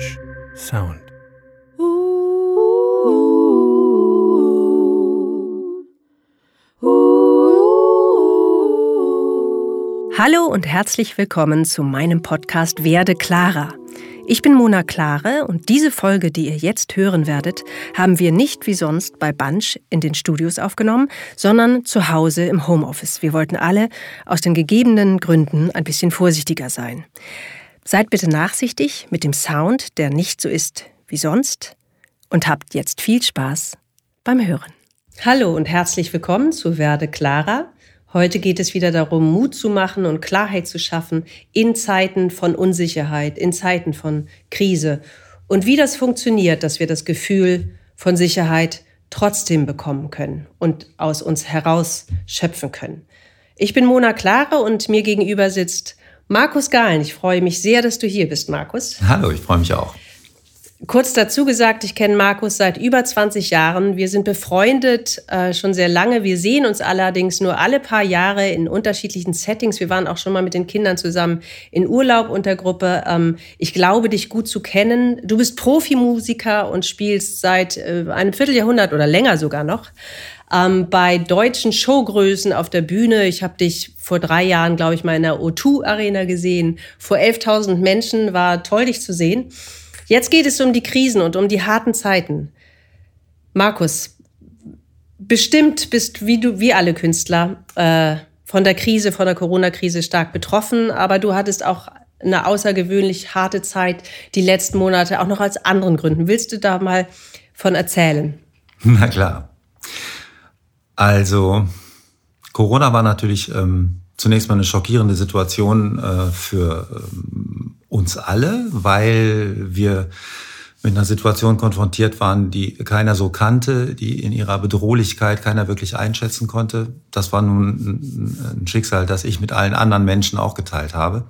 Bunch Sound. Hallo und herzlich willkommen zu meinem Podcast Werde klarer. Ich bin Mona Klare und diese Folge, die ihr jetzt hören werdet, haben wir nicht wie sonst bei Bunch in den Studios aufgenommen, sondern zu Hause im Homeoffice. Wir wollten alle aus den gegebenen Gründen ein bisschen vorsichtiger sein. Seid bitte nachsichtig mit dem Sound, der nicht so ist wie sonst und habt jetzt viel Spaß beim Hören. Hallo und herzlich willkommen zu Werde Clara. Heute geht es wieder darum, Mut zu machen und Klarheit zu schaffen in Zeiten von Unsicherheit, in Zeiten von Krise. Und wie das funktioniert, dass wir das Gefühl von Sicherheit trotzdem bekommen können und aus uns heraus schöpfen können. Ich bin Mona Klare und mir gegenüber sitzt Markus Gahlen, ich freue mich sehr, dass du hier bist, Markus. Hallo, ich freue mich auch. Kurz dazu gesagt, ich kenne Markus seit über 20 Jahren. Wir sind befreundet äh, schon sehr lange. Wir sehen uns allerdings nur alle paar Jahre in unterschiedlichen Settings. Wir waren auch schon mal mit den Kindern zusammen in Urlaub unter Gruppe. Ähm, ich glaube, dich gut zu kennen. Du bist Profimusiker und spielst seit äh, einem Vierteljahrhundert oder länger sogar noch ähm, bei deutschen Showgrößen auf der Bühne. Ich habe dich vor drei Jahren, glaube ich, mal in der O2 Arena gesehen. Vor 11.000 Menschen war toll, dich zu sehen. Jetzt geht es um die Krisen und um die harten Zeiten. Markus, bestimmt bist wie du, wie alle Künstler, äh, von der Krise, von der Corona-Krise stark betroffen, aber du hattest auch eine außergewöhnlich harte Zeit die letzten Monate, auch noch aus anderen Gründen. Willst du da mal von erzählen? Na klar. Also, Corona war natürlich ähm, zunächst mal eine schockierende Situation äh, für ähm, uns alle, weil wir mit einer Situation konfrontiert waren, die keiner so kannte, die in ihrer Bedrohlichkeit keiner wirklich einschätzen konnte. Das war nun ein Schicksal, das ich mit allen anderen Menschen auch geteilt habe.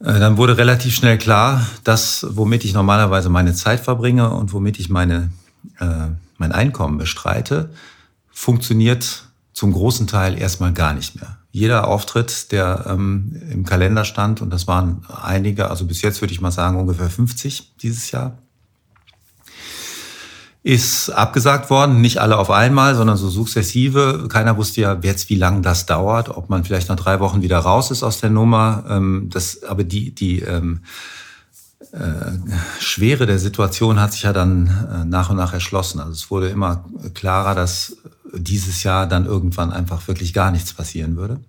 Äh, dann wurde relativ schnell klar, dass womit ich normalerweise meine Zeit verbringe und womit ich meine, äh, mein Einkommen bestreite, funktioniert zum großen Teil erstmal gar nicht mehr. Jeder Auftritt, der ähm, im Kalender stand, und das waren einige, also bis jetzt würde ich mal sagen ungefähr 50 dieses Jahr, ist abgesagt worden. Nicht alle auf einmal, sondern so sukzessive. Keiner wusste ja jetzt, wie lange das dauert, ob man vielleicht nach drei Wochen wieder raus ist aus der Nummer. Ähm, das, aber die, die ähm, äh, Schwere der Situation hat sich ja dann äh, nach und nach erschlossen. Also es wurde immer klarer, dass dieses Jahr dann irgendwann einfach wirklich gar nichts passieren würde.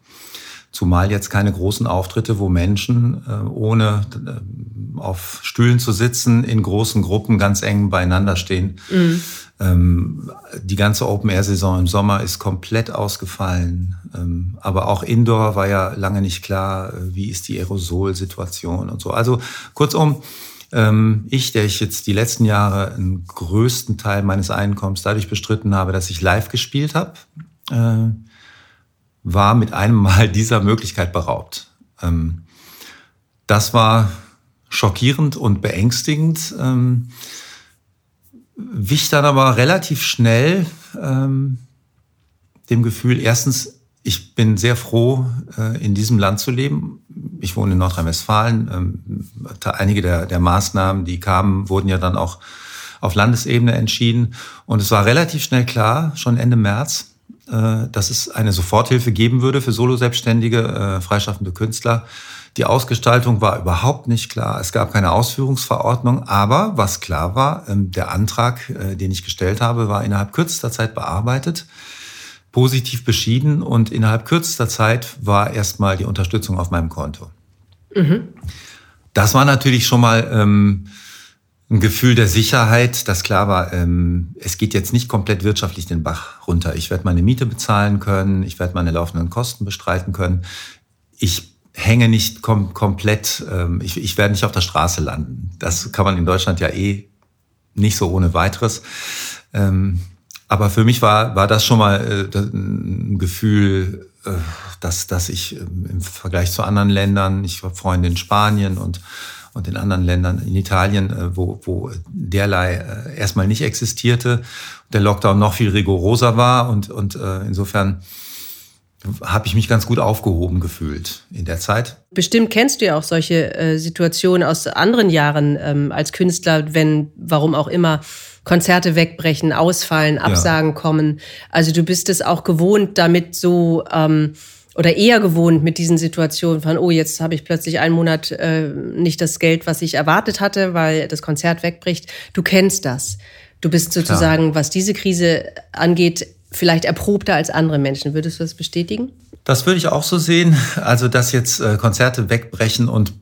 Zumal jetzt keine großen Auftritte, wo Menschen äh, ohne äh, auf Stühlen zu sitzen, in großen Gruppen ganz eng beieinander stehen. Mhm. Ähm, die ganze Open-Air-Saison im Sommer ist komplett ausgefallen. Ähm, aber auch Indoor war ja lange nicht klar, äh, wie ist die Aerosol-Situation und so. Also kurzum, ich, der ich jetzt die letzten Jahre einen größten Teil meines Einkommens dadurch bestritten habe, dass ich live gespielt habe, äh, war mit einem Mal dieser Möglichkeit beraubt. Ähm, das war schockierend und beängstigend. Ähm, wich dann aber relativ schnell ähm, dem Gefühl, erstens, ich bin sehr froh, äh, in diesem Land zu leben. Ich wohne in Nordrhein-Westfalen. Ähm, einige der, der Maßnahmen, die kamen, wurden ja dann auch auf Landesebene entschieden. Und es war relativ schnell klar, schon Ende März, äh, dass es eine Soforthilfe geben würde für Solo-Selbstständige, äh, freischaffende Künstler. Die Ausgestaltung war überhaupt nicht klar. Es gab keine Ausführungsverordnung. Aber was klar war, ähm, der Antrag, äh, den ich gestellt habe, war innerhalb kürzester Zeit bearbeitet, positiv beschieden und innerhalb kürzester Zeit war erstmal die Unterstützung auf meinem Konto. Mhm. Das war natürlich schon mal ähm, ein Gefühl der Sicherheit, dass klar war, ähm, es geht jetzt nicht komplett wirtschaftlich den Bach runter. Ich werde meine Miete bezahlen können, ich werde meine laufenden Kosten bestreiten können. Ich hänge nicht kom komplett, ähm, ich, ich werde nicht auf der Straße landen. Das kann man in Deutschland ja eh nicht so ohne weiteres. Ähm, aber für mich war, war das schon mal äh, ein Gefühl, äh, dass, dass ich ähm, im Vergleich zu anderen Ländern, ich habe Freunde in Spanien und und in anderen Ländern, in Italien, äh, wo, wo derlei äh, erstmal nicht existierte, der Lockdown noch viel rigoroser war und, und äh, insofern habe ich mich ganz gut aufgehoben gefühlt in der Zeit. Bestimmt kennst du ja auch solche äh, Situationen aus anderen Jahren ähm, als Künstler, wenn, warum auch immer, Konzerte wegbrechen, ausfallen, Absagen ja. kommen. Also du bist es auch gewohnt, damit so ähm, oder eher gewohnt mit diesen Situationen von, oh, jetzt habe ich plötzlich einen Monat äh, nicht das Geld, was ich erwartet hatte, weil das Konzert wegbricht. Du kennst das. Du bist sozusagen, Klar. was diese Krise angeht, vielleicht erprobter als andere Menschen. Würdest du das bestätigen? Das würde ich auch so sehen. Also, dass jetzt äh, Konzerte wegbrechen und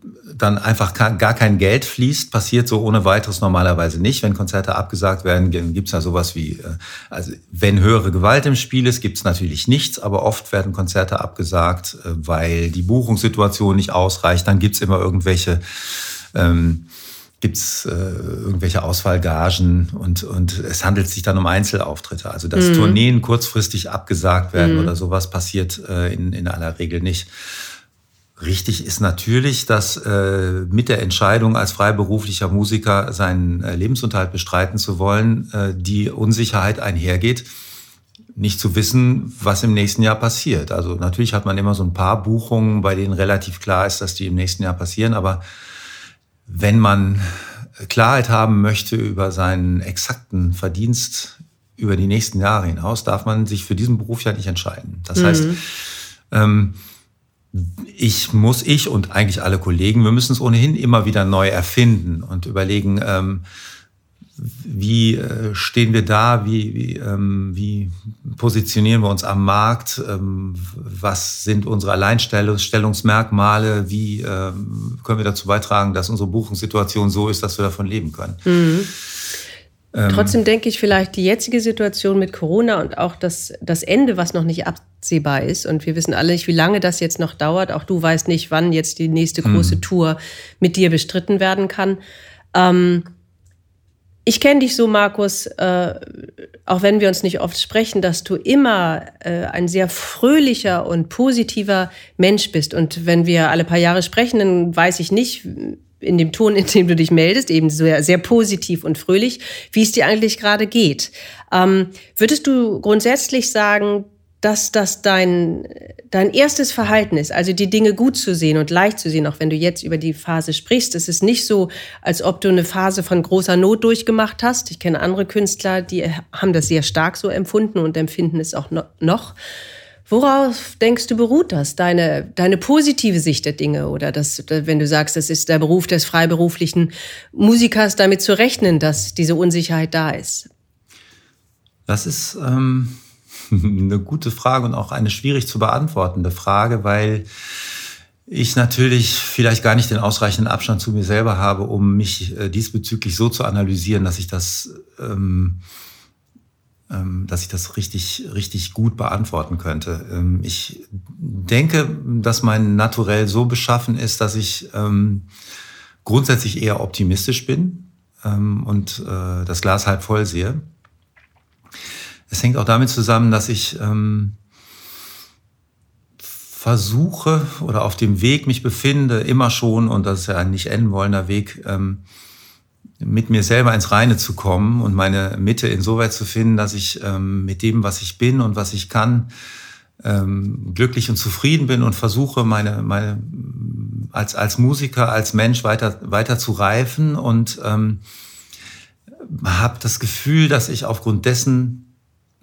dann einfach gar kein Geld fließt, passiert so ohne weiteres normalerweise nicht. Wenn Konzerte abgesagt werden, gibt es ja sowas wie, äh, also wenn höhere Gewalt im Spiel ist, gibt es natürlich nichts, aber oft werden Konzerte abgesagt, äh, weil die Buchungssituation nicht ausreicht. Dann gibt es immer irgendwelche ähm, gibt es äh, irgendwelche Ausfallgagen und, und es handelt sich dann um Einzelauftritte. Also dass mhm. Tourneen kurzfristig abgesagt werden mhm. oder sowas passiert äh, in, in aller Regel nicht. Richtig ist natürlich, dass äh, mit der Entscheidung als freiberuflicher Musiker seinen äh, Lebensunterhalt bestreiten zu wollen, äh, die Unsicherheit einhergeht, nicht zu wissen, was im nächsten Jahr passiert. Also natürlich hat man immer so ein paar Buchungen, bei denen relativ klar ist, dass die im nächsten Jahr passieren, aber wenn man Klarheit haben möchte über seinen exakten Verdienst über die nächsten Jahre hinaus, darf man sich für diesen Beruf ja nicht entscheiden. Das mhm. heißt, ähm, ich muss, ich und eigentlich alle Kollegen, wir müssen es ohnehin immer wieder neu erfinden und überlegen, ähm, wie äh, stehen wir da, wie, wie, ähm, wie positionieren wir uns am Markt, ähm, was sind unsere Alleinstellungsmerkmale, wie ähm, können wir dazu beitragen, dass unsere Buchungssituation so ist, dass wir davon leben können. Mhm. Ähm, Trotzdem denke ich vielleicht die jetzige Situation mit Corona und auch das, das Ende, was noch nicht absehbar ist. Und wir wissen alle nicht, wie lange das jetzt noch dauert. Auch du weißt nicht, wann jetzt die nächste große mhm. Tour mit dir bestritten werden kann. Ähm, ich kenne dich so, Markus, äh, auch wenn wir uns nicht oft sprechen, dass du immer äh, ein sehr fröhlicher und positiver Mensch bist. Und wenn wir alle paar Jahre sprechen, dann weiß ich nicht, in dem Ton, in dem du dich meldest, eben sehr, sehr positiv und fröhlich, wie es dir eigentlich gerade geht. Ähm, würdest du grundsätzlich sagen, dass das dein, dein erstes Verhalten ist, also die Dinge gut zu sehen und leicht zu sehen, auch wenn du jetzt über die Phase sprichst. Es ist nicht so, als ob du eine Phase von großer Not durchgemacht hast. Ich kenne andere Künstler, die haben das sehr stark so empfunden und empfinden es auch noch. Worauf denkst du, beruht das? Deine, deine positive Sicht der Dinge oder das, wenn du sagst, das ist der Beruf des freiberuflichen Musikers, damit zu rechnen, dass diese Unsicherheit da ist? Das ist ähm, eine gute Frage und auch eine schwierig zu beantwortende Frage, weil ich natürlich vielleicht gar nicht den ausreichenden Abstand zu mir selber habe, um mich äh, diesbezüglich so zu analysieren, dass ich das, ähm, dass ich das richtig, richtig gut beantworten könnte. Ähm, ich denke, dass mein Naturell so beschaffen ist, dass ich ähm, grundsätzlich eher optimistisch bin ähm, und äh, das Glas halb voll sehe. Es hängt auch damit zusammen, dass ich ähm, versuche oder auf dem Weg mich befinde, immer schon, und das ist ja ein nicht enden wollender Weg, ähm, mit mir selber ins Reine zu kommen und meine Mitte insoweit zu finden, dass ich ähm, mit dem, was ich bin und was ich kann, ähm, glücklich und zufrieden bin und versuche, meine, meine als, als Musiker, als Mensch weiter, weiter zu reifen und ähm, habe das Gefühl, dass ich aufgrund dessen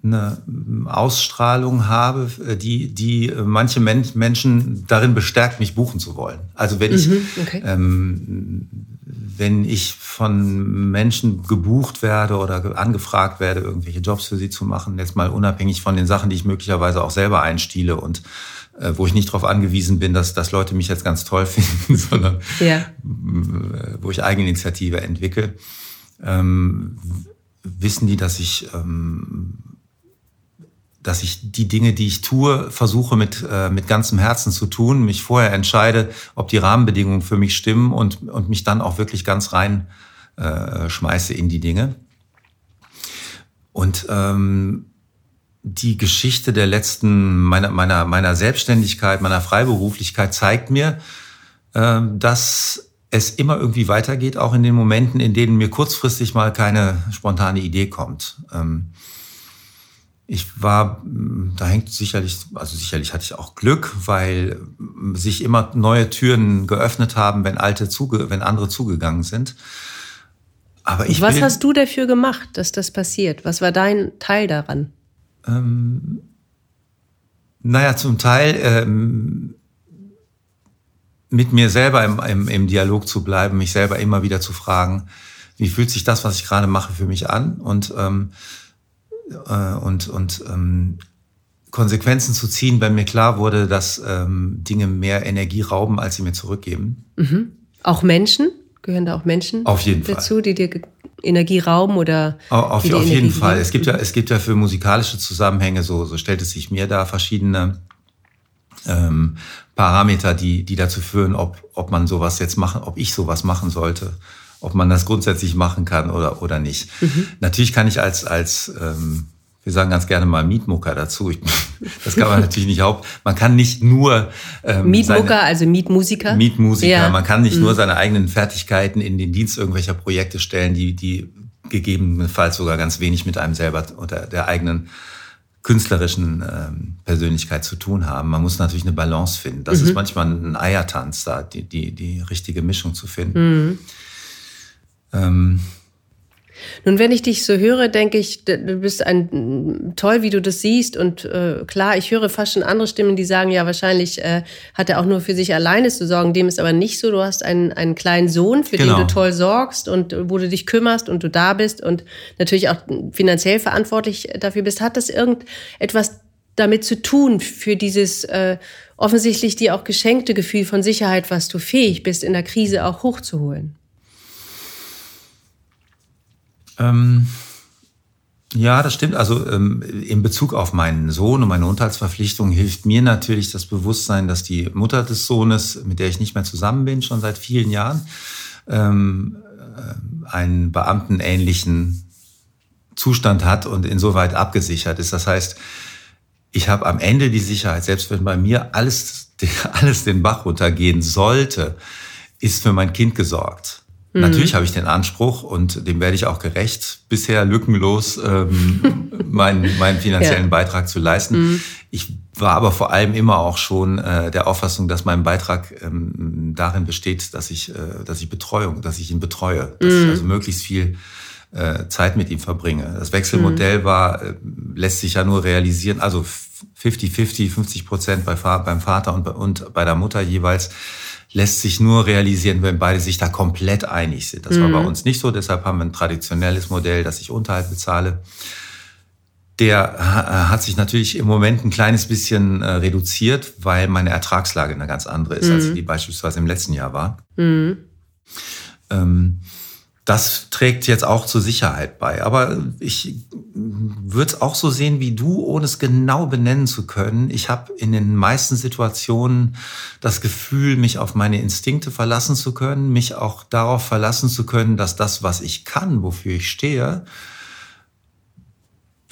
eine Ausstrahlung habe, die, die manche Menschen darin bestärkt, mich buchen zu wollen. Also wenn ich, mhm, okay. ähm, wenn ich von Menschen gebucht werde oder angefragt werde, irgendwelche Jobs für sie zu machen, jetzt mal unabhängig von den Sachen, die ich möglicherweise auch selber einstiele und äh, wo ich nicht darauf angewiesen bin, dass, dass Leute mich jetzt ganz toll finden, sondern ja. wo ich Eigeninitiative entwickle, ähm, wissen die, dass ich ähm, dass ich die Dinge, die ich tue, versuche mit, äh, mit ganzem Herzen zu tun, mich vorher entscheide, ob die Rahmenbedingungen für mich stimmen und, und mich dann auch wirklich ganz rein äh, schmeiße in die Dinge. Und ähm, die Geschichte der letzten, meiner, meiner, meiner Selbstständigkeit, meiner Freiberuflichkeit zeigt mir, äh, dass es immer irgendwie weitergeht, auch in den Momenten, in denen mir kurzfristig mal keine spontane Idee kommt. Ähm, Ich war, da hängt sicherlich, also sicherlich hatte ich auch Glück, weil sich immer neue Türen geöffnet haben, wenn alte zuge, wenn andere zugegangen sind. Aber ich Was hast du dafür gemacht, dass das passiert? Was war dein Teil daran? Ähm, naja, zum Teil ähm, mit mir selber im, im, im Dialog zu bleiben, mich selber immer wieder zu fragen, wie fühlt sich das, was ich gerade mache, für mich an? Und ähm, äh, und, und ähm, Konsequenzen zu ziehen, wenn mir klar wurde, dass ähm, Dinge mehr Energie rauben, als sie mir zurückgeben. Mhm. Auch Menschen? Gehören da auch Menschen auf jeden dazu, Fall. die dir Energie rauben oder? Auf, auf, auf jeden Fall. Es gibt ja, es gibt ja für musikalische Zusammenhänge so, so stellt es sich mir da verschiedene ähm, Parameter, die, die dazu führen, ob, ob man sowas jetzt machen, ob ich sowas machen sollte ob man das grundsätzlich machen kann oder, oder nicht. Mhm. Natürlich kann ich als, als ähm, wir sagen ganz gerne mal Mietmucker dazu. Ich, das kann man natürlich nicht haupt. Man kann nicht nur ähm, Mietmucker, seine, also Mietmusiker. Mietmusiker. Ja. Man kann nicht mhm. nur seine eigenen Fertigkeiten in den Dienst irgendwelcher Projekte stellen, die die gegebenenfalls sogar ganz wenig mit einem selber oder der eigenen künstlerischen ähm, Persönlichkeit zu tun haben. Man muss natürlich eine Balance finden. Das mhm. ist manchmal ein Eiertanz, da die, die, die richtige Mischung zu finden. Mhm. Ähm, nun, wenn ich dich so höre, denke ich, du bist ein toll, wie du das siehst. Und äh, klar, ich höre fast schon andere Stimmen, die sagen, ja, wahrscheinlich äh, hat er auch nur für sich alleine zu sorgen. Dem ist aber nicht so. Du hast einen, einen kleinen Sohn, für genau. den du toll sorgst und wo du dich kümmerst und du da bist und natürlich auch finanziell verantwortlich dafür bist. Hat das irgendetwas damit zu tun für dieses äh, offensichtlich dir auch geschenkte Gefühl von Sicherheit, was du fähig bist, in der Krise auch hochzuholen? Ähm, ja, das stimmt. Also ähm, in Bezug auf meinen Sohn und meine Unterhaltsverpflichtung hilft mir natürlich das Bewusstsein, dass die Mutter des Sohnes, mit der ich nicht mehr zusammen bin, schon seit vielen Jahren, ähm, äh, einen beamtenähnlichen Zustand hat und insoweit abgesichert ist. Das heißt, ich habe am Ende die Sicherheit, selbst wenn bei mir alles, alles den Bach runtergehen sollte, ist für mein Kind gesorgt. Mhm. Natürlich habe ich den Anspruch und dem werde ich auch gerecht, bisher lückenlos ähm, meinen, meinen finanziellen ja. Beitrag zu leisten. Mhm. Ich war aber vor allem immer auch schon äh, der Auffassung, dass mein Beitrag ähm, darin besteht, dass ich, äh, dass ich Betreuung, dass ich ihn betreue, dass mhm. ich also möglichst viel äh, Zeit mit ihm verbringe. Das Wechselmodell mhm. war, äh, lässt sich ja nur realisieren, also 50-50, 50 Prozent bei, beim Vater und, und bei der Mutter jeweils lässt sich nur realisieren, wenn beide sich da komplett einig sind. Das mhm. war bei mhm. uns nicht so, deshalb haben wir ein traditionelles Modell, dass ich Unterhalt bezahle. Der äh, hat sich natürlich im Moment ein kleines bisschen äh, reduziert, weil meine Ertragslage eine ganz andere ist, mhm. als die beispielsweise im letzten Jahr war. Mhm. Ähm, das trägt jetzt auch zur Sicherheit bei. Aber ich würde es auch so sehen wie du, ohne es genau benennen zu können. Ich habe in den meisten Situationen das Gefühl, mich auf meine Instinkte verlassen zu können, mich auch darauf verlassen zu können, dass das, was ich kann, wofür ich stehe,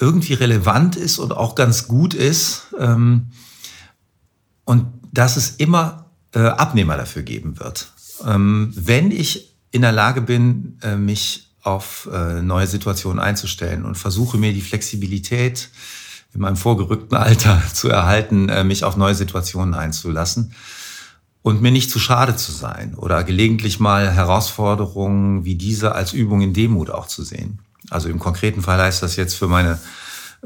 irgendwie relevant ist und auch ganz gut ist. Ähm, und dass es immer äh, Abnehmer dafür geben wird. Ähm, wenn ich in der Lage bin, äh, mich auf äh, neue Situationen einzustellen und versuche mir die Flexibilität in meinem vorgerückten Alter zu erhalten, äh, mich auf neue Situationen einzulassen und mir nicht zu schade zu sein oder gelegentlich mal Herausforderungen wie diese als Übung in Demut auch zu sehen. Also im konkreten Fall heißt das jetzt für meine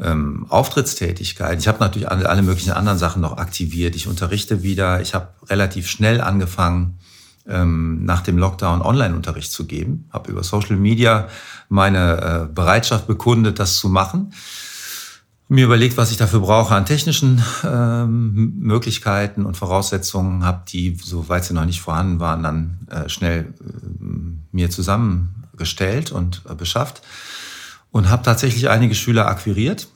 ähm, Auftrittstätigkeit. Ich habe natürlich alle, alle möglichen anderen Sachen noch aktiviert. Ich unterrichte wieder. Ich habe relativ schnell angefangen, ähm, nach dem Lockdown Online-Unterricht zu geben. Habe über Social Media meine äh, Bereitschaft bekundet, das zu machen. Mir überlegt, was ich dafür brauche an technischen ähm, Möglichkeiten und Voraussetzungen, habe die, soweit sie noch nicht vorhanden waren, dann äh, schnell äh, mir zusammengestellt und äh, beschafft und habe tatsächlich einige Schüler akquiriert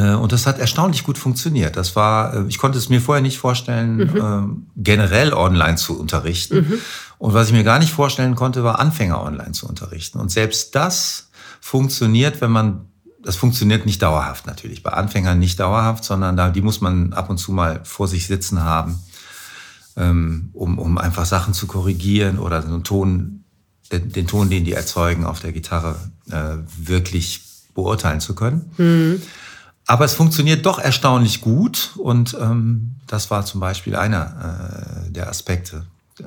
und das hat erstaunlich gut funktioniert. Das war, äh, ich konnte es mir vorher nicht vorstellen, mhm. Ähm, generell online zu unterrichten. Mhm. Und was ich mir gar nicht vorstellen konnte, war Anfänger online zu unterrichten. Und selbst das funktioniert, wenn man, das funktioniert nicht dauerhaft natürlich. Bei Anfängern nicht dauerhaft, sondern da, die muss man ab und zu mal vor sich sitzen haben, ähm, um, um einfach Sachen zu korrigieren oder so einen Ton, den, den Ton, den die erzeugen auf der Gitarre, äh, wirklich beurteilen zu können. Mhm. Aber es funktioniert doch erstaunlich gut und ähm, das war zum Beispiel einer äh, der Aspekte äh,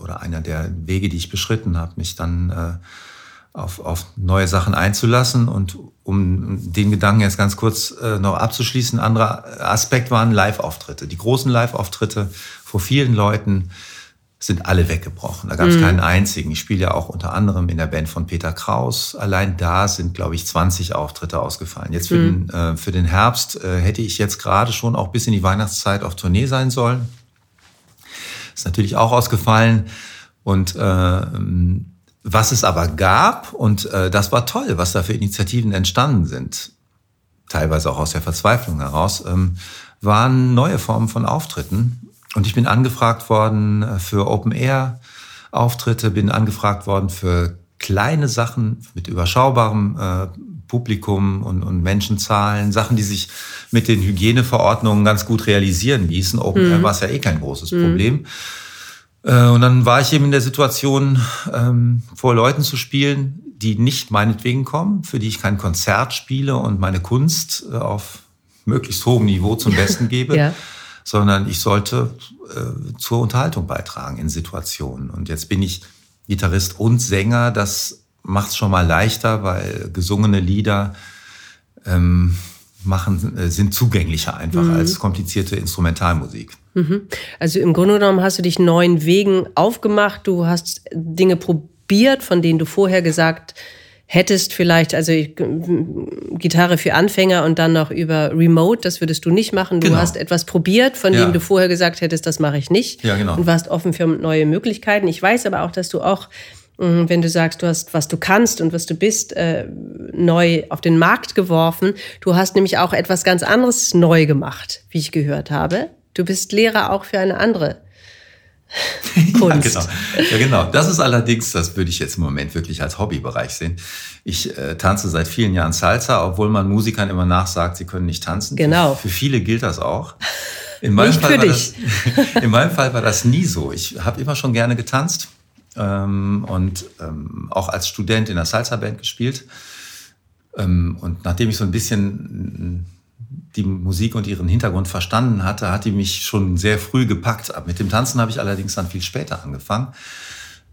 oder einer der Wege, die ich beschritten habe, mich dann äh, auf, auf neue Sachen einzulassen. Und um den Gedanken jetzt ganz kurz äh, noch abzuschließen, ein anderer Aspekt waren Live-Auftritte. Die großen Live-Auftritte vor vielen Leuten sind alle weggebrochen. Da gab es mhm. keinen einzigen. Ich spiele ja auch unter anderem in der Band von Peter Kraus. Allein da sind, glaube ich, 20 Auftritte ausgefallen. Jetzt für, mhm. den, äh, für den Herbst äh, hätte ich jetzt gerade schon auch bis in die Weihnachtszeit auf Tournee sein sollen. Ist natürlich auch ausgefallen. Und äh, was es aber gab, und äh, das war toll, was da für Initiativen entstanden sind, teilweise auch aus der Verzweiflung heraus, ähm, waren neue Formen von Auftritten. Und ich bin angefragt worden äh, für Open-Air-Auftritte, bin angefragt worden für kleine Sachen mit überschaubarem äh, Publikum und, und Menschenzahlen, Sachen, die sich mit den Hygieneverordnungen ganz gut realisieren ließen. Open Air mhm. war es ja eh kein großes mhm. Problem. Äh, und dann war ich eben in der Situation, ähm, vor Leuten zu spielen, die nicht meinetwegen kommen, für die ich kein Konzert spiele und meine Kunst äh, auf möglichst hohem Niveau zum Besten gebe, ja. Sondern ich sollte äh, zur Unterhaltung beitragen in Situationen. Und jetzt bin ich Gitarrist und Sänger. Das macht es schon mal leichter, weil gesungene Lieder ähm, machen, äh, sind zugänglicher einfach mhm. als komplizierte Instrumentalmusik. Mhm. Also im Grunde genommen hast du dich neuen Wegen aufgemacht, du hast Dinge probiert, von denen du vorher gesagt hättest vielleicht, also Gitarre für Anfänger und dann noch über Remote, das würdest du nicht machen. Du genau. hast etwas probiert, von ja. dem du vorher gesagt hättest, das mache ich nicht. Ja, genau. Und warst offen für neue Möglichkeiten. Ich weiß aber auch, dass du auch wenn du sagst, du hast, was du kannst und was du bist, äh, neu auf den Markt geworfen. Du hast nämlich auch etwas ganz anderes neu gemacht, wie ich gehört habe. Du bist Lehrer auch für eine andere Kunst. ja, genau. ja, genau. Das ist allerdings, das würde ich jetzt im Moment wirklich als Hobbybereich sehen. Ich äh, tanze seit vielen Jahren Salsa, obwohl man Musikern immer nachsagt, sie können nicht tanzen. Genau. Für, für viele gilt das auch. In meinem, nicht Fall für dich. Das, in meinem Fall war das nie so. Ich habe immer schon gerne getanzt ähm, und ähm, auch als Student in der Salsa-Band gespielt. Ähm, und nachdem ich so ein bisschen die Musik und ihren Hintergrund verstanden hatte, hat die mich schon sehr früh gepackt. Mit dem Tanzen habe ich allerdings dann viel später angefangen.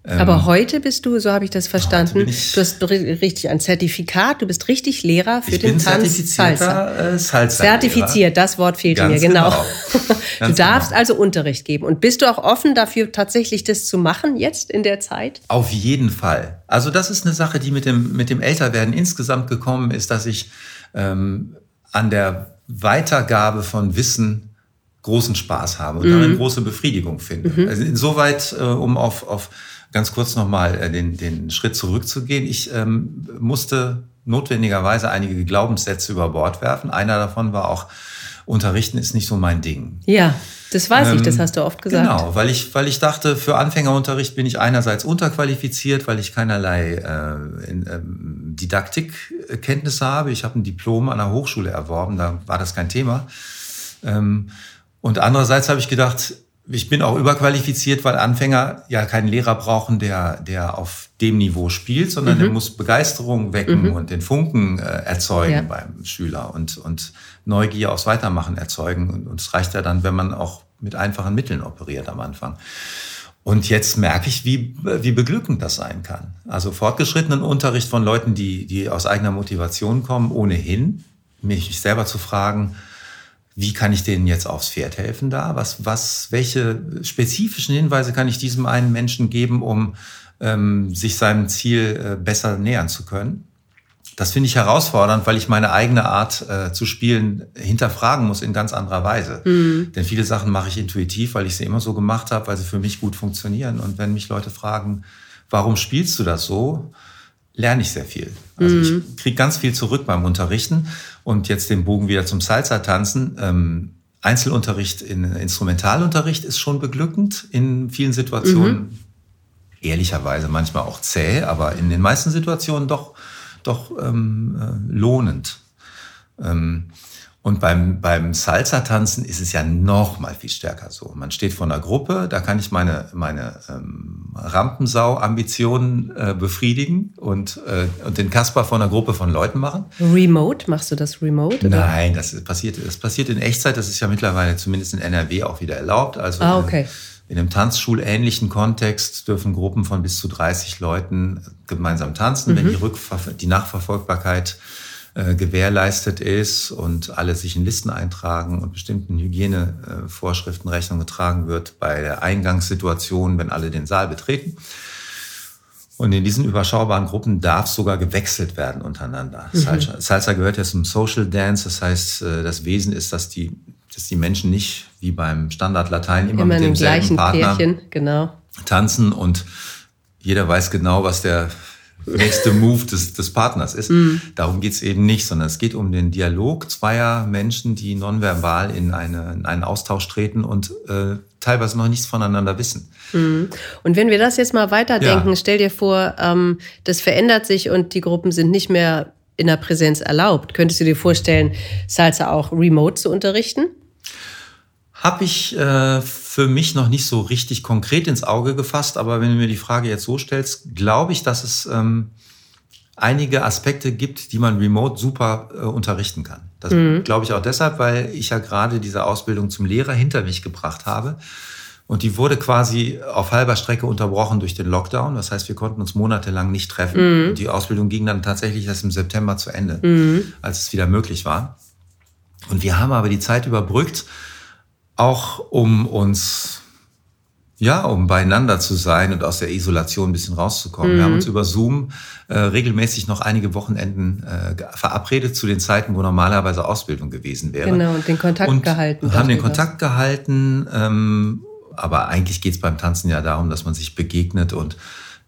Aber ähm, heute bist du, so habe ich das verstanden, du hast richtig ein Zertifikat, du bist richtig Lehrer für ich den bin Tanz Salsa. Äh, Salsa Zertifiziert, das Wort fehlte Ganz mir, genau. genau. du darfst genau. also Unterricht geben. Und bist du auch offen dafür, tatsächlich das zu machen jetzt in der Zeit? Auf jeden Fall. Also das ist eine Sache, die mit dem, mit dem Älterwerden insgesamt gekommen ist, dass ich ähm, an der Weitergabe von Wissen großen Spaß habe und mhm. darin große Befriedigung finde. Mhm. Also insoweit, äh, um auf, auf ganz kurz nochmal äh, den, den Schritt zurückzugehen. Ich ähm, musste notwendigerweise einige Glaubenssätze über Bord werfen. Einer davon war auch, Unterrichten ist nicht so mein Ding. Ja, das weiß ähm, ich, das hast du oft gesagt. Genau, weil ich, weil ich dachte, für Anfängerunterricht bin ich einerseits unterqualifiziert, weil ich keinerlei äh, in, ähm, Didaktikkenntnisse habe. Ich habe ein Diplom an der Hochschule erworben, da war das kein Thema. Ähm, und andererseits habe ich gedacht, ich bin auch überqualifiziert, weil Anfänger ja keinen Lehrer brauchen, der, der auf dem Niveau spielt, sondern mhm. der muss Begeisterung wecken mhm. und den Funken äh, erzeugen ja. beim Schüler und, und Neugier aufs Weitermachen erzeugen. Und, es reicht ja dann, wenn man auch mit einfachen Mitteln operiert am Anfang. Und jetzt merke ich, wie, wie beglückend das sein kann. Also fortgeschrittenen Unterricht von Leuten, die, die aus eigener Motivation kommen, ohnehin, mich selber zu fragen, wie kann ich denen jetzt aufs Pferd helfen da? Was, was, welche spezifischen Hinweise kann ich diesem einen Menschen geben, um ähm, sich seinem Ziel äh, besser nähern zu können? Das finde ich herausfordernd, weil ich meine eigene Art äh, zu spielen hinterfragen muss in ganz anderer Weise. Mhm. Denn viele Sachen mache ich intuitiv, weil ich sie immer so gemacht habe, weil sie für mich gut funktionieren. Und wenn mich Leute fragen, warum spielst du das so? lerne ich sehr viel. Also mhm. ich kriege ganz viel zurück beim Unterrichten und jetzt den Bogen wieder zum Salsa-Tanzen. Ähm, Einzelunterricht in Instrumentalunterricht ist schon beglückend in vielen Situationen. Mhm. Ehrlicherweise manchmal auch zäh, aber in den meisten Situationen doch, doch ähm, äh, lohnend. Ähm, Und beim, beim Salsa-Tanzen ist es ja noch mal viel stärker so. Man steht vor einer Gruppe, da kann ich meine, meine ähm, Rampensau-Ambitionen äh, befriedigen und, äh, und den Kasper vor einer Gruppe von Leuten machen. Remote? Machst du das remote? Oder? Nein, das passiert, das passiert in Echtzeit. Das ist ja mittlerweile zumindest in NRW auch wieder erlaubt. Also ah, okay. In einem tanzschulähnlichen Kontext dürfen Gruppen von bis zu 30 Leuten gemeinsam tanzen, mhm. wenn die, Rückver die Nachverfolgbarkeit äh, gewährleistet ist und alle sich in Listen eintragen und bestimmten Hygienevorschriften Rechnung getragen wird bei der Eingangssituation, wenn alle den Saal betreten. Und in diesen überschaubaren Gruppen darf sogar gewechselt werden untereinander. Mhm. Salsa, Salsa gehört ja zum Social Dance, das heißt, äh, das Wesen ist, dass die, dass die Menschen nicht wie beim Standard Latein immer, immer mit demselben Partner Pärchen, genau. tanzen und jeder weiß genau, was der nächste Move des, des Partners ist. Mhm. Darum geht's eben nicht, sondern es geht um den Dialog zweier Menschen, die nonverbal in, eine, in einen Austausch treten und äh, teilweise noch nichts voneinander wissen. Mhm. Und wenn wir das jetzt mal weiterdenken, ja. stell dir vor, ähm, das verändert sich und die Gruppen sind nicht mehr in der Präsenz erlaubt. Könntest du dir vorstellen, Salsa auch remote zu unterrichten? Habe ich äh, für mich noch nicht so richtig konkret ins Auge gefasst, aber wenn du mir die Frage jetzt so stellst, glaube ich, dass es ähm, einige Aspekte gibt, die man remote super äh, unterrichten kann. Das mhm. glaube ich auch deshalb, weil ich ja gerade diese Ausbildung zum Lehrer hinter mich gebracht habe. Und die wurde quasi auf halber Strecke unterbrochen durch den Lockdown. Das heißt, wir konnten uns monatelang nicht treffen. Mhm. Die Ausbildung ging dann tatsächlich erst im September zu Ende, mhm. als es wieder möglich war. Und wir haben aber die Zeit überbrückt, auch um uns, ja, um beieinander zu sein und aus der Isolation ein bisschen rauszukommen. Mhm. Wir haben uns über Zoom äh, regelmäßig noch einige Wochenenden äh, verabredet zu den Zeiten, wo normalerweise Ausbildung gewesen wäre. Genau, und den Kontakt und gehalten. Haben den Kontakt gehalten. Ähm, aber eigentlich geht es beim Tanzen ja darum, dass man sich begegnet und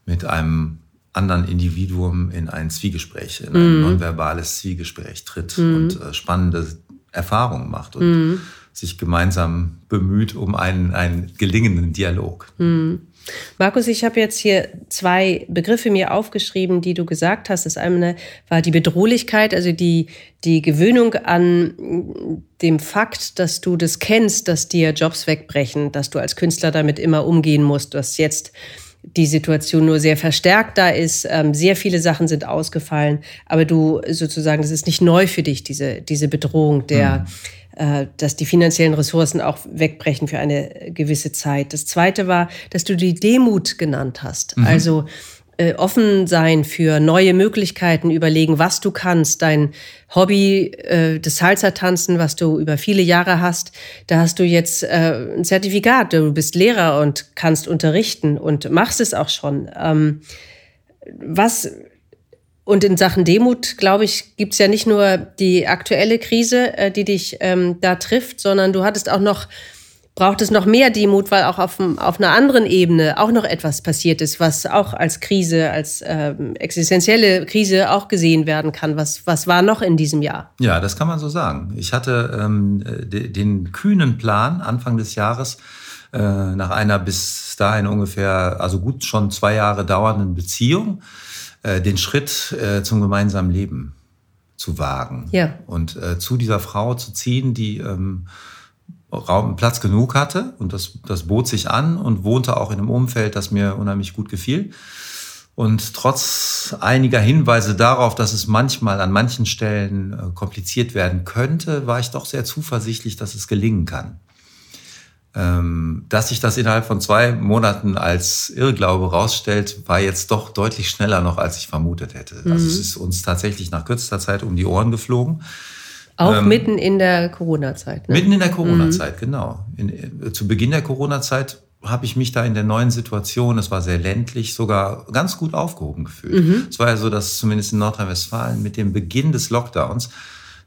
mit einem anderen Individuum in ein Zwiegespräch, in ein mhm. nonverbales Zwiegespräch tritt mhm. und äh, spannende Erfahrungen macht. Und mhm sich gemeinsam bemüht um einen, einen gelingenden Dialog. Mhm. Markus, ich habe jetzt hier zwei Begriffe mir aufgeschrieben, die du gesagt hast. Das eine war die Bedrohlichkeit, also die, die Gewöhnung an dem Fakt, dass du das kennst, dass dir Jobs wegbrechen, dass du als Künstler damit immer umgehen musst, dass jetzt die Situation nur sehr verstärkt da ist. Ähm, sehr viele Sachen sind ausgefallen, aber du sozusagen, das ist nicht neu für dich, diese, diese Bedrohung der, mhm dass die finanziellen Ressourcen auch wegbrechen für eine gewisse Zeit. Das Zweite war, dass du die Demut genannt hast. Mhm. Also äh, offen sein für neue Möglichkeiten, überlegen, was du kannst, dein Hobby, äh, das Salsa-Tanzen, was du über viele Jahre hast, da hast du jetzt äh, ein Zertifikat, du bist Lehrer und kannst unterrichten und machst es auch schon. Ähm, was und in Sachen Demut, glaube ich, gibt es ja nicht nur die aktuelle Krise, äh, die dich ähm, da trifft, sondern du hattest auch noch, braucht es noch mehr Demut, weil auch auf, auf einer anderen Ebene auch noch etwas passiert ist, was auch als Krise, als ähm, existenzielle Krise auch gesehen werden kann. Was, was war noch in diesem Jahr? Ja, das kann man so sagen. Ich hatte ähm, den kühnen Plan Anfang des Jahres, äh, nach einer bis dahin ungefähr, also gut schon zwei Jahre dauernden Beziehung, äh, den Schritt äh, zum gemeinsamen Leben zu wagen ja. und äh, zu dieser Frau zu ziehen, die ähm, Raum, Platz genug hatte und das, das bot sich an und wohnte auch in einem Umfeld, das mir unheimlich gut gefiel. Und trotz einiger Hinweise darauf, dass es manchmal an manchen Stellen äh, kompliziert werden könnte, war ich doch sehr zuversichtlich, dass es gelingen kann. Ähm, dass sich das innerhalb von zwei Monaten als Irrglaube rausstellt, war jetzt doch deutlich schneller noch, als ich vermutet hätte. Also mhm. Also es ist uns tatsächlich nach kürzester Zeit um die Ohren geflogen. Auch ähm, mitten in der Corona-Zeit. Ne? Mitten in der Corona-Zeit, mhm. genau. In, äh, zu Beginn der Corona-Zeit habe ich mich da in der neuen Situation, es war sehr ländlich, sogar ganz gut aufgehoben gefühlt. Mhm. Es war ja so, dass zumindest in Nordrhein-Westfalen mit dem Beginn des Lockdowns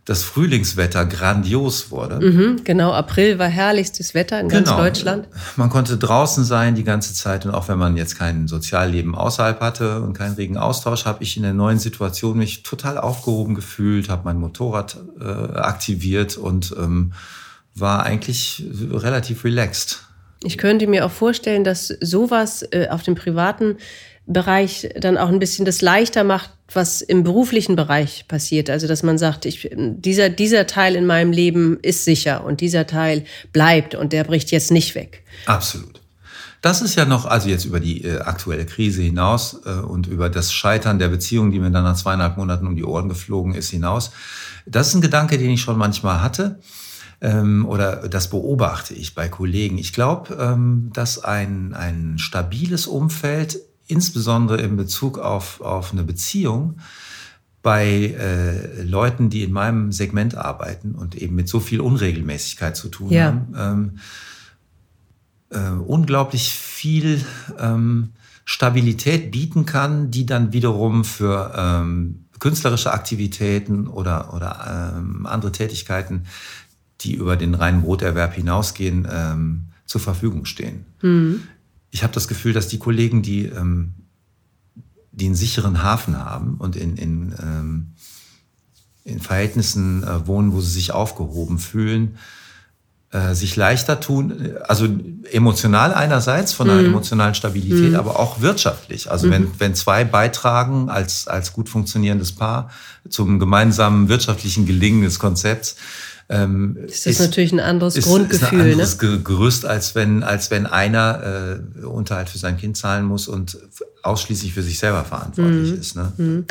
das Frühlingswetter grandios wurde. Mhm, genau, April war herrlichstes Wetter in ganz genau. Deutschland. Man konnte draußen sein die ganze Zeit und auch wenn man jetzt kein Sozialleben außerhalb hatte und keinen regen Austausch, habe ich in der neuen Situation mich total aufgehoben gefühlt, habe mein Motorrad äh, aktiviert und ähm, war eigentlich relativ relaxed. Ich könnte mir auch vorstellen, dass sowas äh, auf dem privaten Bereich dann auch ein bisschen das leichter macht, was im beruflichen Bereich passiert. Also dass man sagt, ich, dieser, dieser Teil in meinem Leben ist sicher und dieser Teil bleibt und der bricht jetzt nicht weg. Absolut. Das ist ja noch, also jetzt über die äh, aktuelle Krise hinaus äh, und über das Scheitern der Beziehung, die mir dann nach zweieinhalb Monaten um die Ohren geflogen ist, hinaus. Das ist ein Gedanke, den ich schon manchmal hatte ähm, oder das beobachte ich bei Kollegen. Ich glaube, ähm, dass ein, ein stabiles Umfeld, insbesondere in Bezug auf, auf eine Beziehung, bei äh, Leuten, die in meinem Segment arbeiten und eben mit so viel Unregelmäßigkeit zu tun ja. haben, ähm, äh, unglaublich viel ähm, Stabilität bieten kann, die dann wiederum für ähm, künstlerische Aktivitäten oder, oder ähm, andere Tätigkeiten die über den reinen Broterwerb hinausgehen, ähm, zur Verfügung stehen. Mhm. Ich habe das Gefühl, dass die Kollegen, die, ähm, die einen sicheren Hafen haben und in, in, ähm, in Verhältnissen äh, wohnen, wo sie sich aufgehoben fühlen, äh, sich leichter tun, also emotional einerseits von einer mhm. emotionalen Stabilität, mhm. aber auch wirtschaftlich. Also mhm. wenn, wenn zwei beitragen als, als gut funktionierendes Paar zum gemeinsamen wirtschaftlichen Gelingen des Konzepts, ähm, ist das ist, natürlich ein anderes ist, Grundgefühl. Ist ein anderes ne? Gerüst, als wenn, als wenn einer äh, Unterhalt für sein Kind zahlen muss und ausschließlich für sich selber verantwortlich mhm. ist. Ne? Mhm.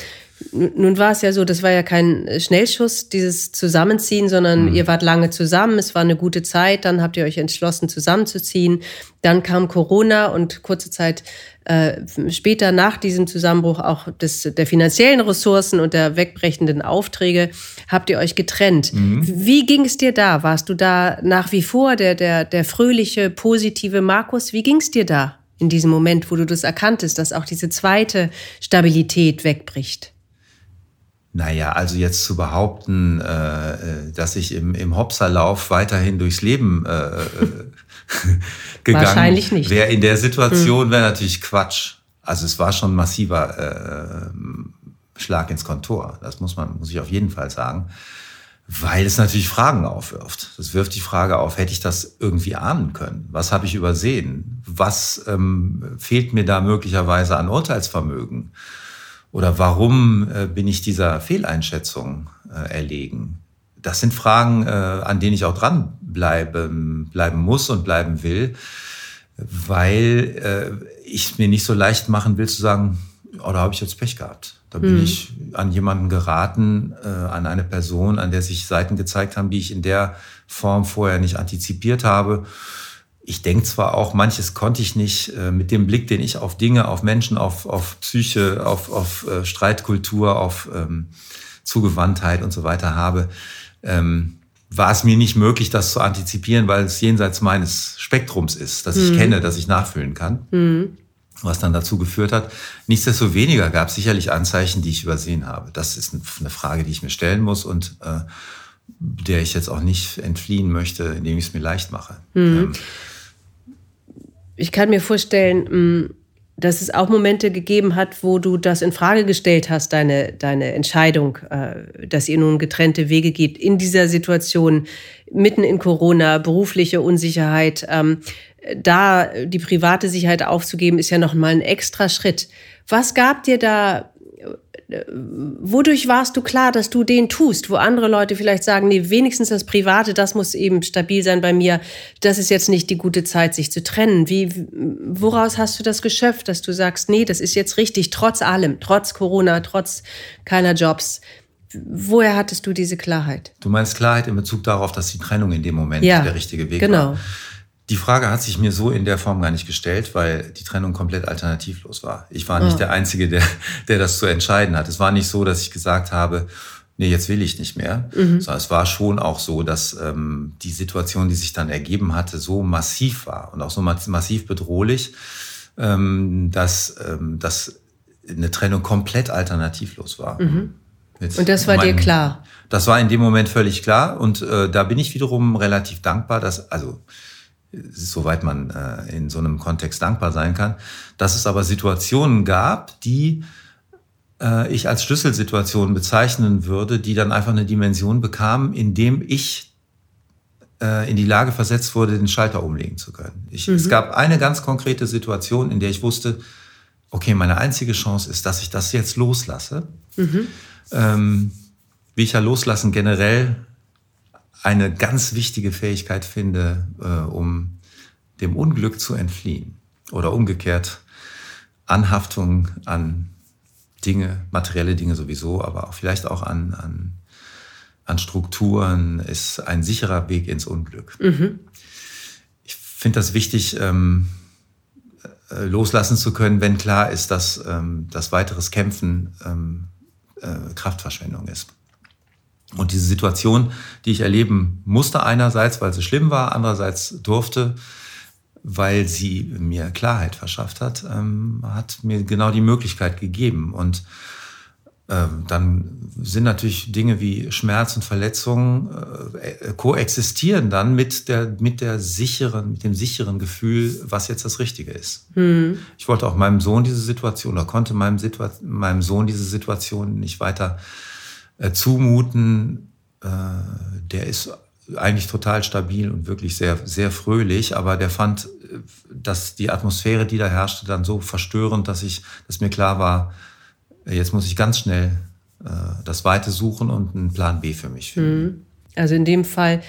Nun war es ja so, das war ja kein Schnellschuss, dieses Zusammenziehen, sondern mhm. ihr wart lange zusammen, es war eine gute Zeit, dann habt ihr euch entschlossen, zusammenzuziehen. Dann kam Corona und kurze Zeit äh, später nach diesem Zusammenbruch auch des, der finanziellen Ressourcen und der wegbrechenden Aufträge habt ihr euch getrennt. Mhm. Wie ging es dir da? Warst du da nach wie vor der, der, der fröhliche, positive Markus? Wie ging es dir da in diesem Moment, wo du das erkanntest, dass auch diese zweite Stabilität wegbricht? Naja, also jetzt zu behaupten, äh, äh dass ich im, im Hopserlauf weiterhin durchs Leben äh, äh gegangen Wahrscheinlich nicht. wäre in der Situation, hm. wäre natürlich Quatsch. Also es war schon ein massiver äh, Schlag ins Kontor. Das muss man, muss ich auf jeden Fall sagen. Weil es natürlich Fragen aufwirft. Das wirft die Frage auf, hätte ich das irgendwie ahnen können? Was habe ich übersehen? Was ähm, fehlt mir da möglicherweise an Urteilsvermögen? Oder warum äh, bin ich dieser Fehleinschätzung äh, erlegen? Das sind Fragen, äh, an denen ich auch dran bleiben, bleiben muss und bleiben will, weil ich mir nicht so leicht machen will zu sagen, oh, da habe ich jetzt Pech gehabt. Da bin mhm. ich an jemanden geraten, an eine Person, an der sich Seiten gezeigt haben, die ich in der Form vorher nicht antizipiert habe ich denke zwar auch, manches konnte ich nicht äh, mit dem Blick, den ich auf Dinge, auf Menschen, auf, auf Psyche, auf, auf äh, Streitkultur, auf ähm, Zugewandtheit und so weiter habe, ähm, war es mir nicht möglich, das zu antizipieren, weil es jenseits meines Spektrums ist, das ich mhm. kenne, das ich nachfüllen kann. Mhm. Was dann dazu geführt hat. Nichtsdestoweniger gab es sicherlich Anzeichen, die ich übersehen habe. Das ist eine Frage, die ich mir stellen muss und äh, der ich jetzt auch nicht entfliehen möchte, indem ich es mir leicht mache. Mhm. Ähm, ich kann mir vorstellen, mm, dass es auch Momente gegeben hat, wo du das in Frage gestellt hast, deine, deine Entscheidung, äh, dass ihr nun getrennte Wege geht in dieser Situation, mitten in Corona, berufliche Unsicherheit. Ähm, da die private Sicherheit aufzugeben, ist ja noch mal ein extra Schritt. Was gab dir da wodurch warst du klar, dass du den tust, wo andere Leute vielleicht sagen, nee, wenigstens das Private, das muss eben stabil sein bei mir. Das ist jetzt nicht die gute Zeit, sich zu trennen. Wie, woraus hast du das geschöpft, dass du sagst, nee, das ist jetzt richtig, trotz allem, trotz Corona, trotz keiner Jobs? Woher hattest du diese Klarheit? Du meinst Klarheit in Bezug darauf, dass die Trennung in dem Moment ja, der richtige Weg genau. war. Genau. Die Frage hat sich mir so in der Form gar nicht gestellt, weil die Trennung komplett alternativlos war. Ich war nicht oh. der Einzige, der, der das zu entscheiden hat. Es war nicht so, dass ich gesagt habe, nee, jetzt will ich nicht mehr. Mhm. Sondern es war schon auch so, dass ähm, die Situation, die sich dann ergeben hatte, so massiv war und auch so massiv bedrohlich, ähm, dass, ähm, dass eine Trennung komplett alternativlos war. Mhm. Und das war meinem, dir klar? Das war in dem Moment völlig klar. Und äh, da bin ich wiederum relativ dankbar, dass, also soweit man äh, in so einem Kontext dankbar sein kann, dass es aber Situationen gab, die äh, ich als Schlüsselsituationen bezeichnen würde, die dann einfach eine Dimension bekamen, indem ich äh, in die Lage versetzt wurde, den Schalter umlegen zu können. Ich, mhm. Es gab eine ganz konkrete Situation, in der ich wusste, okay, meine einzige Chance ist, dass ich das jetzt loslasse. Mhm. Ähm, wie ich ja loslassen generell eine ganz wichtige Fähigkeit finde, äh, um dem Unglück zu entfliehen. Oder umgekehrt, Anhaftung an Dinge, materielle Dinge sowieso, aber auch vielleicht auch an, an, an Strukturen ist ein sicherer Weg ins Unglück. Mhm. Ich finde das wichtig, ähm, äh, loslassen zu können, wenn klar ist, dass ähm, das weiteres Kämpfen ähm, äh, Kraftverschwendung ist. Und diese Situation, die ich erleben musste, einerseits, weil sie schlimm war, andererseits durfte, weil sie mir Klarheit verschafft hat, ähm, hat mir genau die Möglichkeit gegeben. Und ähm, dann sind natürlich Dinge wie Schmerz und Verletzungen äh, koexistieren dann mit der, mit der sicheren, mit dem sicheren Gefühl, was jetzt das Richtige ist. Mhm. Ich wollte auch meinem Sohn diese Situation oder konnte meinem, Situa meinem Sohn diese Situation nicht weiter äh, zumuten. Äh, der ist eigentlich total stabil und wirklich sehr, sehr fröhlich, aber der fand, äh, dass die Atmosphäre, die da herrschte, dann so verstörend, dass ich, dass mir klar war, jetzt muss ich ganz schnell äh, das Weite suchen und einen Plan B für mich finden. Mhm. Also in dem Fall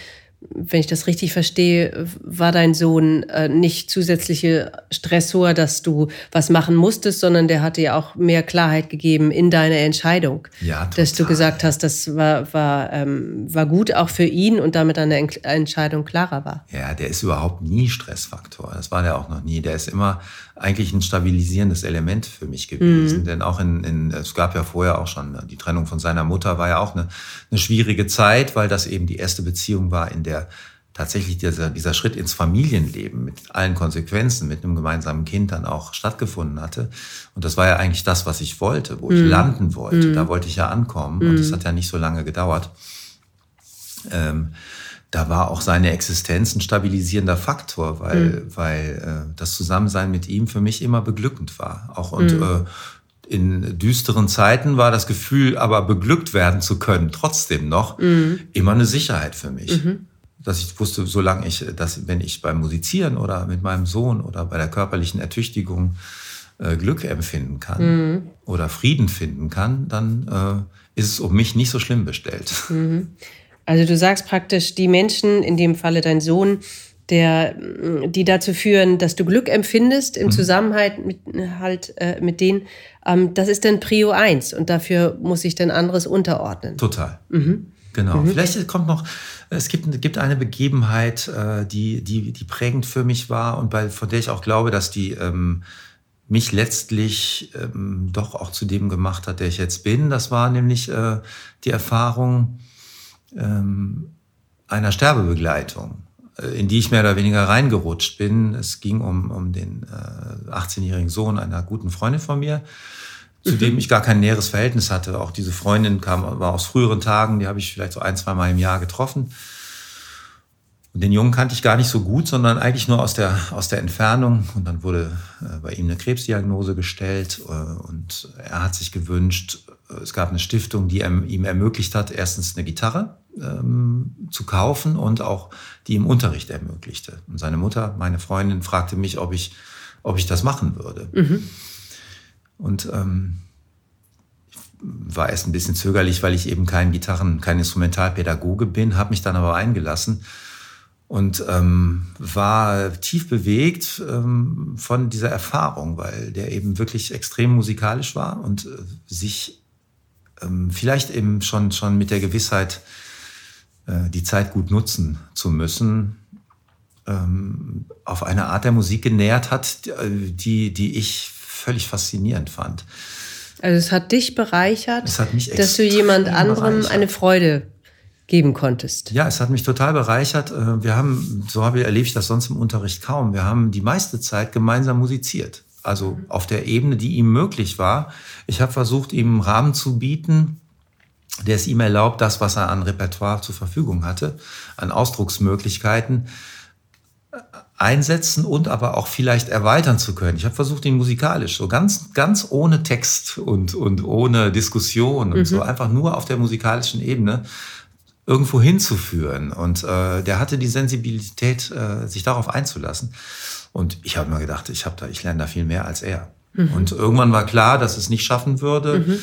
wenn ich das richtig verstehe, war dein Sohn äh, nicht zusätzliche Stressor, dass du was machen musstest, sondern der hatte ja auch mehr Klarheit gegeben in deine Entscheidung. Ja, total. Dass du gesagt hast, das war, war, ähm, war gut auch für ihn und damit deine Entscheidung klarer war. Ja, der ist überhaupt nie Stressfaktor. Das war der auch noch nie. Der ist immer eigentlich ein stabilisierendes Element für mich gewesen. Mhm. Denn auch in, in, es gab ja vorher auch schon, die Trennung von seiner Mutter war ja auch eine, eine schwierige Zeit, weil das eben die erste Beziehung war, in der tatsächlich dieser, dieser Schritt ins Familienleben mit allen Konsequenzen, mit einem gemeinsamen Kind dann auch stattgefunden hatte. Und das war ja eigentlich das, was ich wollte, wo mm. ich mhm. landen wollte. Mm. Da wollte ich ja ankommen. Mm. Und das mhm. hat ja nicht so lange gedauert. Ähm, da war auch seine Existenz ein stabilisierender Faktor, weil, mhm. weil äh, das Zusammensein mit ihm für mich immer beglückend war. Auch und mhm. äh, in düsteren Zeiten war das Gefühl, aber beglückt werden zu können, trotzdem noch, mhm. immer eine Sicherheit für mich. Mhm. Dass ich wusste, solange ich, dass wenn ich beim Musizieren oder mit meinem Sohn oder bei der körperlichen Ertüchtigung äh, Glück empfinden kann mhm. oder Frieden finden kann, dann äh, ist es um mich nicht so schlimm bestellt. Also du sagst praktisch, die Menschen, in dem Falle dein Sohn, der, die dazu führen, dass du Glück empfindest im mhm. Zusammenhalt mit, halt, äh, mit denen, ähm, das ist dann Prio 1 und dafür muss ich dann anderes unterordnen. Total. Mhm. Genau. Mhm. Vielleicht kommt noch, es gibt, gibt eine Begebenheit, äh, die, die, die prägend für mich war und bei, von der ich auch glaube, dass die ähm, mich letztlich ähm, doch auch zu dem gemacht hat, der ich jetzt bin. Das war nämlich äh, die Erfahrung, ähm, einer Sterbebegleitung, äh, in die ich mehr oder weniger reingerutscht bin. Es ging um, um den äh, 18-jährigen Sohn einer guten Freundin von mir, zu dem ich gar kein näheres Verhältnis hatte. Auch diese Freundin kam war aus früheren Tagen, die habe ich vielleicht so ein, zwei Mal im Jahr getroffen. Und den Jungen kannte ich gar nicht so gut, sondern eigentlich nur aus der, aus der Entfernung. Und dann wurde äh, bei ihm eine Krebsdiagnose gestellt äh, und er hat sich gewünscht, äh, es gab eine Stiftung, die ihm ermöglicht hat, erstens eine Gitarre ähm, zu kaufen und auch die ihm Unterricht ermöglichte. Und seine Mutter, meine Freundin, fragte mich, ob ich, ob ich das machen würde. Mhm. Und ähm, ich war erst ein bisschen zögerlich, weil ich eben kein Gitarren-, kein Instrumentalpädagoge bin, habe mich dann aber eingelassen und ähm, war tief bewegt ähm, von dieser Erfahrung, weil der eben wirklich extrem musikalisch war und äh, sich ähm, vielleicht eben schon, schon mit der Gewissheit, die Zeit gut nutzen zu müssen, ähm, auf eine Art der Musik genähert hat, die, die ich völlig faszinierend fand. Also es hat dich bereichert, hat dass du jemand anderem bereichert. eine Freude geben konntest. Ja, es hat mich total bereichert. Äh, wir haben, so habe ich, erlebe ich das sonst im Unterricht kaum. Wir haben die meiste Zeit gemeinsam musiziert. Also auf der Ebene, die ihm möglich war. Ich habe versucht, ihm einen Rahmen zu bieten, der es ihm erlaubt, das, was er an Repertoire zur Verfügung hatte, an Ausdrucksmöglichkeiten, äh, einsetzen und aber auch vielleicht erweitern zu können. Ich habe versucht, ihn musikalisch so ganz, ganz ohne Text und, und ohne Diskussion und mhm. so einfach nur auf der musikalischen Ebene irgendwo hinzuführen. Und äh, der hatte die Sensibilität, äh, sich darauf einzulassen. Und ich habe mir gedacht, ich habe da, ich lerne da viel mehr als er. Mhm. Und irgendwann war klar, dass es nicht schaffen würde. Mhm.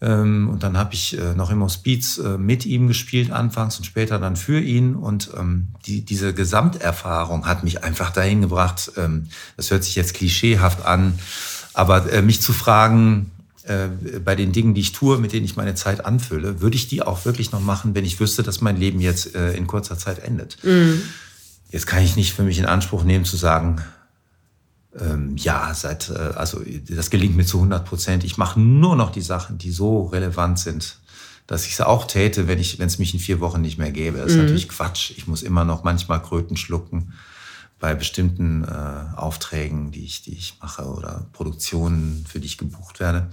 Ähm, und dann habe ich äh, noch im Hospiz äh, mit ihm gespielt anfangs und später dann für ihn. Und ähm, die, diese Gesamterfahrung hat mich einfach dahin gebracht, ähm, das hört sich jetzt klischeehaft an, aber äh, mich zu fragen, äh, bei den Dingen, die ich tue, mit denen ich meine Zeit anfülle, würde ich die auch wirklich noch machen, wenn ich wüsste, dass mein Leben jetzt äh, in kurzer Zeit endet. Mhm. Jetzt kann ich nicht für mich in Anspruch nehmen zu sagen, ähm, ja, seit, äh, also das gelingt mir zu 100 Prozent. Ich mache nur noch die Sachen, die so relevant sind, dass ich es auch täte, wenn ich, wenn es mich in vier Wochen nicht mehr gäbe. Das ist mhm. natürlich Quatsch. Ich muss immer noch manchmal Kröten schlucken bei bestimmten äh, Aufträgen, die ich, die ich mache oder Produktionen, für die ich gebucht werde.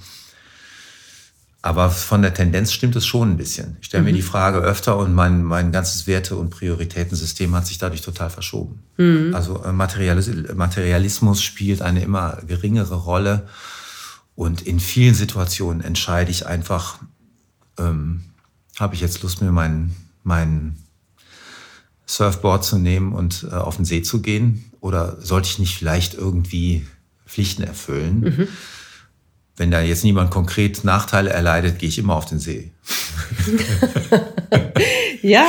Aber von der Tendenz stimmt es schon ein bisschen. Ich stelle mhm. mir die Frage öfter und mein, mein ganzes Werte- und Prioritätensystem hat sich dadurch total verschoben. Mhm. Also äh, Materialismus spielt eine immer geringere Rolle und in vielen Situationen entscheide ich einfach, ähm, habe ich jetzt Lust, mir mein, mein Surfboard zu nehmen und äh, auf den See zu gehen? Oder sollte ich nicht vielleicht irgendwie Pflichten erfüllen? Mhm wenn da jetzt niemand konkret Nachteile erleidet, gehe ich immer auf den See. ja,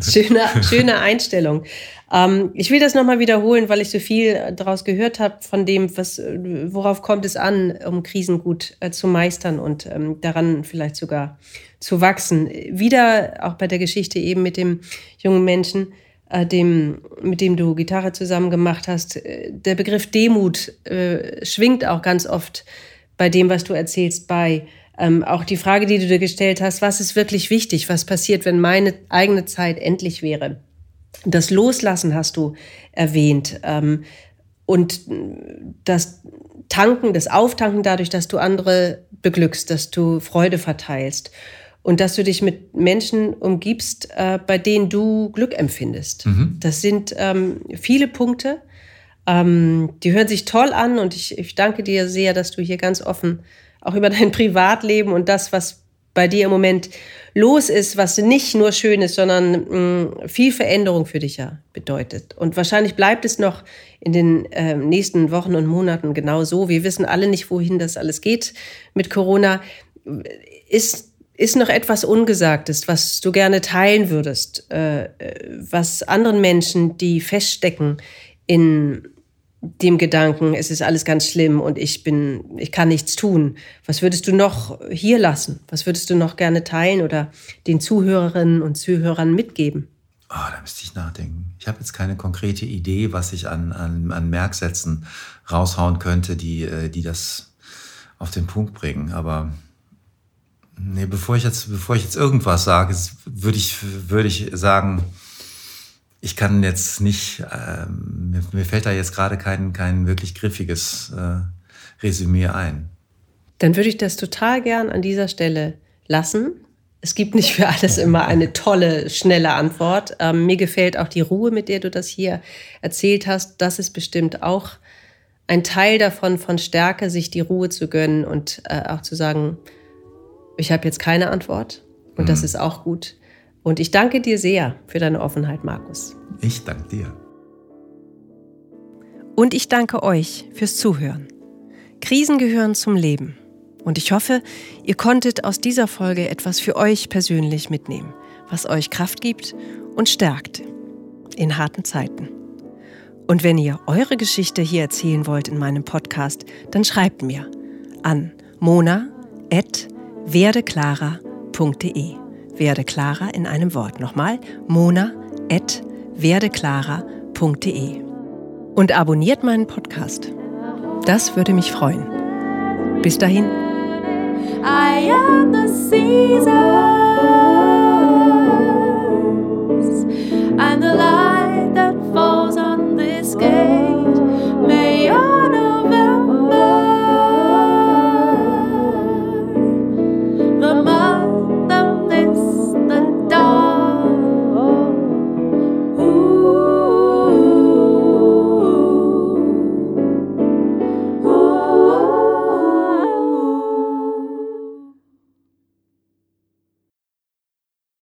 schöne, schöne Einstellung. Ähm, ich will das nochmal wiederholen, weil ich so viel daraus gehört habe von dem, was, worauf kommt es an, um Krisen gut äh, zu meistern und ähm, daran vielleicht sogar zu wachsen. Wieder auch bei der Geschichte eben mit dem jungen Menschen, äh, dem, mit dem du Gitarre zusammen gemacht hast. Äh, der Begriff Demut äh, schwingt auch ganz oft bei dem, was du erzählst, bei. Ähm, auch die Frage, die du dir gestellt hast, was ist wirklich wichtig? Was passiert, wenn meine eigene Zeit endlich wäre? Das Loslassen hast du erwähnt. Ähm, und das Tanken, das Auftanken dadurch, dass du andere beglückst, dass du Freude verteilst und dass du dich mit Menschen umgibst, äh, bei denen du Glück empfindest. Mhm. Das sind ähm, viele Punkte, ähm, die hören sich toll an und ich, ich danke dir sehr, dass du hier ganz offen auch über dein Privatleben und das, was bei dir im Moment los ist, was nicht nur schön ist, sondern mh, mm, viel Veränderung für dich ja bedeutet. Und wahrscheinlich bleibt es noch in den äh, nächsten Wochen und Monaten genau so. Wir wissen alle nicht, wohin das alles geht mit Corona. Ist ist noch etwas Ungesagtes, was du gerne teilen würdest, äh, was anderen Menschen, die feststecken in dem Gedanken, es ist alles ganz schlimm und ich bin, ich kann nichts tun. Was würdest du noch hier lassen? Was würdest du noch gerne teilen oder den Zuhörerinnen und Zuhörern mitgeben? Oh, da müsste ich nachdenken. Ich habe jetzt keine konkrete Idee, was ich an, an, an Merksätzen raushauen könnte, die, äh, die das auf den Punkt bringen. Aber nee, bevor ich jetzt, bevor ich jetzt irgendwas sage, würde ich, würde ich sagen, ich kann jetzt nicht, äh, mir, mir, fällt da jetzt gerade kein, kein wirklich griffiges äh, Resümee ein. Dann würde ich das total gern an dieser Stelle lassen. Es gibt nicht für alles immer eine tolle, schnelle Antwort. Ähm, mir gefällt auch die Ruhe, mit der du das hier erzählt hast. Das ist bestimmt auch ein Teil davon, von Stärke, sich die Ruhe zu gönnen und äh, auch zu sagen, ich habe jetzt keine Antwort. Und mhm. das ist auch gut. Und ich danke dir sehr für deine Offenheit, Markus. Ich danke dir. Und ich danke euch fürs Zuhören. Krisen gehören zum Leben. Und ich hoffe, ihr konntet aus dieser Folge etwas für euch persönlich mitnehmen, was euch Kraft gibt und stärkt in harten Zeiten. Und wenn ihr eure Geschichte hier erzählen wollt in meinem Podcast, dann schreibt mir an mona.werdeklara.de werde klarer in einem Wort. Nochmal, mona.werdeklara.de. Und abonniert meinen Podcast. Das würde mich freuen. Bis dahin. I am the seasons and the light that falls on this gate.